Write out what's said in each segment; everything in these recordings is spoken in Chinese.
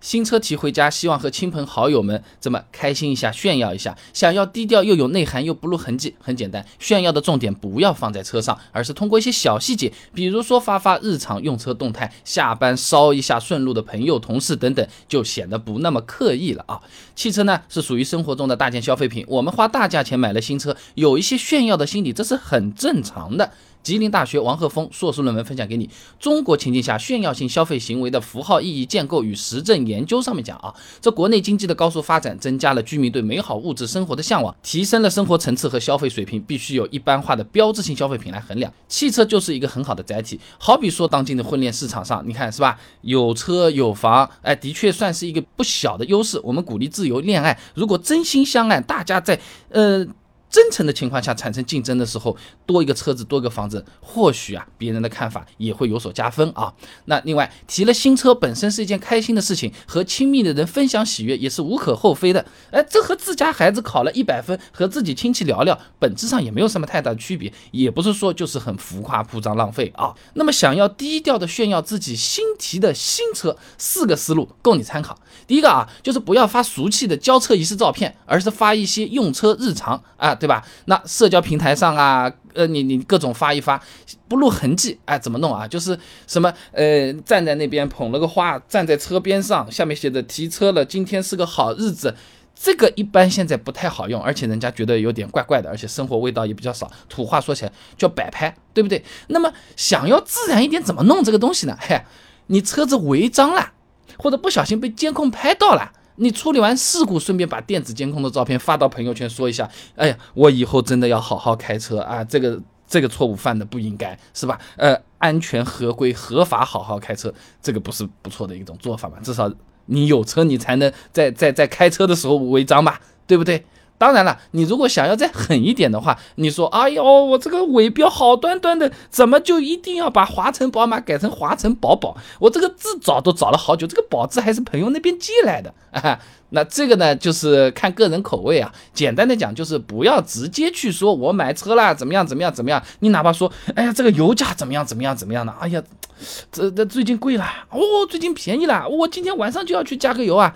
新车提回家，希望和亲朋好友们这么开心一下，炫耀一下。想要低调又有内涵又不露痕迹，很简单，炫耀的重点不要放在车上，而是通过一些小细节，比如说发发日常用车动态，下班捎一下顺路的朋友、同事等等，就显得不那么刻意了啊。汽车呢是属于生活中的大件消费品，我们花大价钱买了新车，有一些炫耀的心理，这是很正常的。吉林大学王鹤峰硕士论文分享给你，《中国情境下炫耀性消费行为的符号意义建构与实证研究》上面讲啊，这国内经济的高速发展，增加了居民对美好物质生活的向往，提升了生活层次和消费水平，必须有一般化的标志性消费品来衡量。汽车就是一个很好的载体，好比说当今的婚恋市场上，你看是吧？有车有房，哎，的确算是一个不小的优势。我们鼓励自由恋爱，如果真心相爱，大家在呃。真诚的情况下产生竞争的时候，多一个车子多一个房子，或许啊别人的看法也会有所加分啊。那另外提了新车本身是一件开心的事情，和亲密的人分享喜悦也是无可厚非的。哎，这和自家孩子考了一百分和自己亲戚聊聊，本质上也没有什么太大的区别，也不是说就是很浮夸铺张浪费啊。那么想要低调的炫耀自己新提的新车，四个思路供你参考。第一个啊，就是不要发俗气的交车仪式照片，而是发一些用车日常啊。对吧？那社交平台上啊，呃，你你各种发一发，不露痕迹，哎，怎么弄啊？就是什么，呃，站在那边捧了个花，站在车边上，下面写着提车了，今天是个好日子。这个一般现在不太好用，而且人家觉得有点怪怪的，而且生活味道也比较少。土话说起来叫摆拍，对不对？那么想要自然一点，怎么弄这个东西呢？嘿，你车子违章了，或者不小心被监控拍到了。你处理完事故，顺便把电子监控的照片发到朋友圈，说一下，哎呀，我以后真的要好好开车啊，这个这个错误犯的不应该是吧？呃，安全合规合法好好开车，这个不是不错的一种做法嘛？至少你有车，你才能在在在开车的时候违章吧，对不对？当然了，你如果想要再狠一点的话，你说，哎呦，我这个尾标好端端的，怎么就一定要把华晨宝马改成华晨宝宝？我这个字找都找了好久，这个宝字还是朋友那边借来的啊。那这个呢，就是看个人口味啊。简单的讲，就是不要直接去说我买车啦，怎么样怎么样怎么样。你哪怕说，哎呀，这个油价怎么样怎么样怎么样的，哎呀，这这最近贵了，哦，最近便宜了，我今天晚上就要去加个油啊。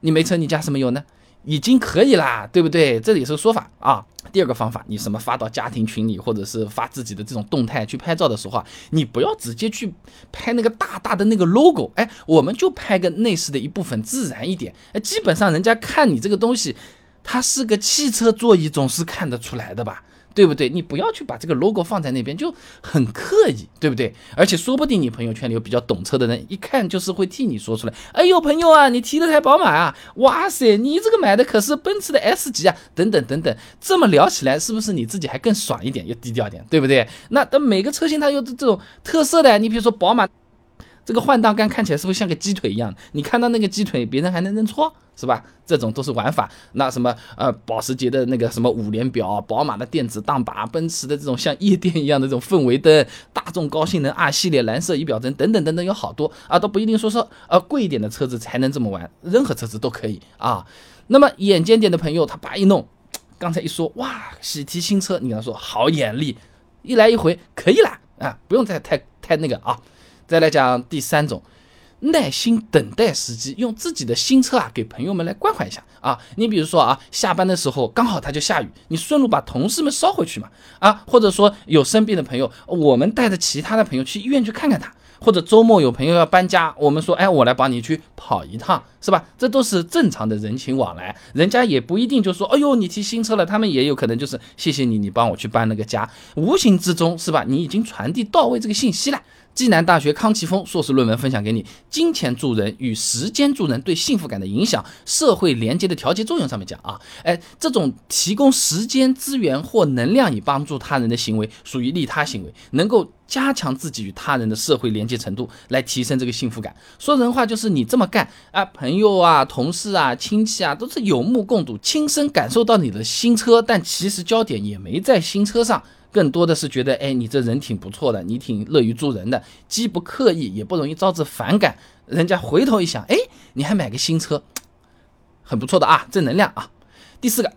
你没车，你加什么油呢？已经可以啦，对不对？这里是说法啊。第二个方法，你什么发到家庭群里，或者是发自己的这种动态去拍照的时候啊，你不要直接去拍那个大大的那个 logo，哎，我们就拍个内饰的一部分，自然一点。哎，基本上人家看你这个东西，它是个汽车座椅，总是看得出来的吧。对不对？你不要去把这个 logo 放在那边，就很刻意，对不对？而且说不定你朋友圈里有比较懂车的人，一看就是会替你说出来。哎呦，朋友啊，你提了台宝马啊，哇塞，你这个买的可是奔驰的 S 级啊，等等等等，这么聊起来，是不是你自己还更爽一点，又低调点，对不对？那等每个车型它有这种特色的，你比如说宝马。这个换挡杆看起来是不是像个鸡腿一样？你看到那个鸡腿，别人还能认错，是吧？这种都是玩法。那什么呃，保时捷的那个什么五连表，宝马的电子档把，奔驰的这种像夜店一样的这种氛围灯，大众高性能 R 系列蓝色仪表灯等等等等，有好多啊，都不一定说是呃贵一点的车子才能这么玩，任何车子都可以啊。那么眼尖点的朋友，他叭一弄，刚才一说哇，喜提新车，你跟他说好眼力，一来一回可以了啊，不用再太太那个啊。再来讲第三种，耐心等待时机，用自己的新车啊给朋友们来关怀一下啊。你比如说啊，下班的时候刚好它就下雨，你顺路把同事们捎回去嘛啊，或者说有生病的朋友，我们带着其他的朋友去医院去看看他，或者周末有朋友要搬家，我们说哎，我来帮你去跑一趟，是吧？这都是正常的人情往来，人家也不一定就说哎呦你提新车了，他们也有可能就是谢谢你，你帮我去搬了个家，无形之中是吧？你已经传递到位这个信息了。暨南大学康奇峰硕士论文分享给你：金钱助人与时间助人对幸福感的影响，社会连接的调节作用。上面讲啊，哎，这种提供时间资源或能量以帮助他人的行为，属于利他行为，能够加强自己与他人的社会连接程度，来提升这个幸福感。说人话就是你这么干啊，朋朋友啊、同事啊、亲戚啊，都是有目共睹，亲身感受到你的新车，但其实焦点也没在新车上。更多的是觉得，哎，你这人挺不错的，你挺乐于助人的，既不刻意，也不容易招致反感。人家回头一想，哎，你还买个新车，很不错的啊，正能量啊。第四个，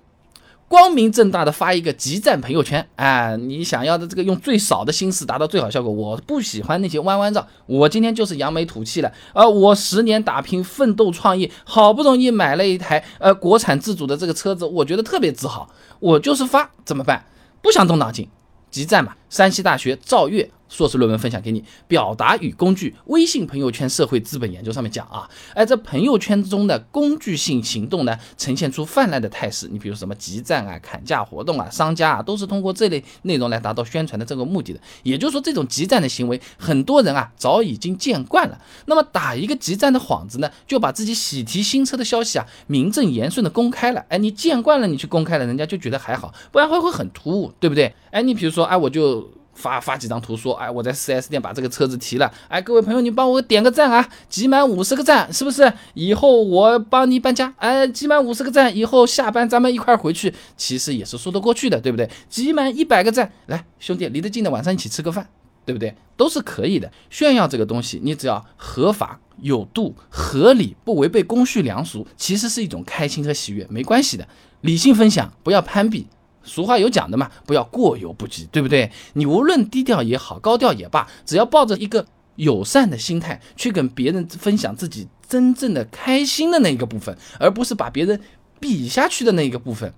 光明正大的发一个集赞朋友圈，哎，你想要的这个用最少的心思达到最好效果。我不喜欢那些弯弯绕，我今天就是扬眉吐气了。呃，我十年打拼奋斗创业，好不容易买了一台呃国产自主的这个车子，我觉得特别自豪。我就是发，怎么办？不想动脑筋，集赞嘛。山西大学赵月。硕士论文分享给你，表达与工具，微信朋友圈社会资本研究上面讲啊，哎，这朋友圈中的工具性行动呢，呈现出泛滥的态势。你比如什么集赞啊、砍价活动啊，商家啊，都是通过这类内容来达到宣传的这个目的的。也就是说，这种集赞的行为，很多人啊早已经见惯了。那么打一个集赞的幌子呢，就把自己喜提新车的消息啊，名正言顺的公开了。哎，你见惯了，你去公开了，人家就觉得还好，不然会会很突兀，对不对？哎，你比如说，哎，我就。发发几张图说，哎，我在 4S 店把这个车子提了，哎，各位朋友，你帮我点个赞啊，集满五十个赞，是不是？以后我帮你搬家，哎，集满五十个赞，以后下班咱们一块回去，其实也是说得过去的，对不对？集满一百个赞，来，兄弟，离得近的晚上一起吃个饭，对不对？都是可以的。炫耀这个东西，你只要合法、有度、合理，不违背公序良俗，其实是一种开心和喜悦，没关系的。理性分享，不要攀比。俗话有讲的嘛，不要过犹不及，对不对？你无论低调也好，高调也罢，只要抱着一个友善的心态去跟别人分享自己真正的开心的那一个部分，而不是把别人比下去的那一个部分。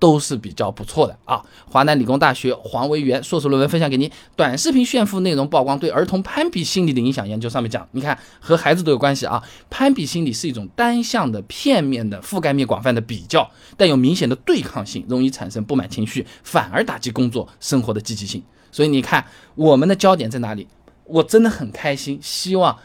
都是比较不错的啊！华南理工大学黄维元硕士论文分享给你，短视频炫富内容曝光对儿童攀比心理的影响研究上面讲，你看和孩子都有关系啊。攀比心理是一种单向的、片面的、覆盖面广泛的比较，带有明显的对抗性，容易产生不满情绪，反而打击工作生活的积极性。所以你看，我们的焦点在哪里？我真的很开心，希望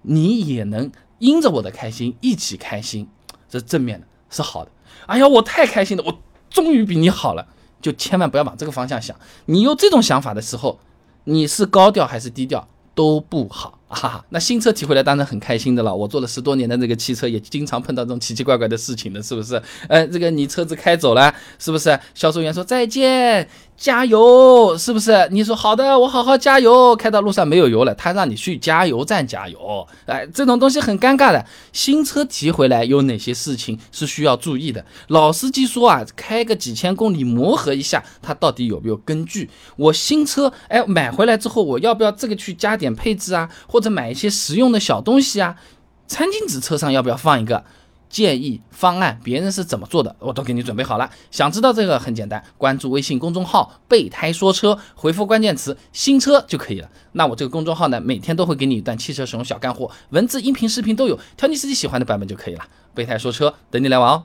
你也能因着我的开心一起开心，这正面的，是好的。哎呀，我太开心了，我。终于比你好了，就千万不要往这个方向想。你有这种想法的时候，你是高调还是低调都不好 啊。那新车提回来当然很开心的了。我做了十多年的这个汽车，也经常碰到这种奇奇怪怪的事情的，是不是？呃，这个你车子开走了，是不是？销售员说再见。加油，是不是？你说好的，我好好加油。开到路上没有油了，他让你去加油站加油。哎，这种东西很尴尬的。新车提回来有哪些事情是需要注意的？老司机说啊，开个几千公里磨合一下，它到底有没有根据？我新车哎买回来之后，我要不要这个去加点配置啊？或者买一些实用的小东西啊？餐巾纸车上要不要放一个？建议方案，别人是怎么做的，我都给你准备好了。想知道这个很简单，关注微信公众号“备胎说车”，回复关键词“新车”就可以了。那我这个公众号呢，每天都会给你一段汽车使用小干货，文字、音频、视频都有，挑你自己喜欢的版本就可以了。备胎说车，等你来玩哦。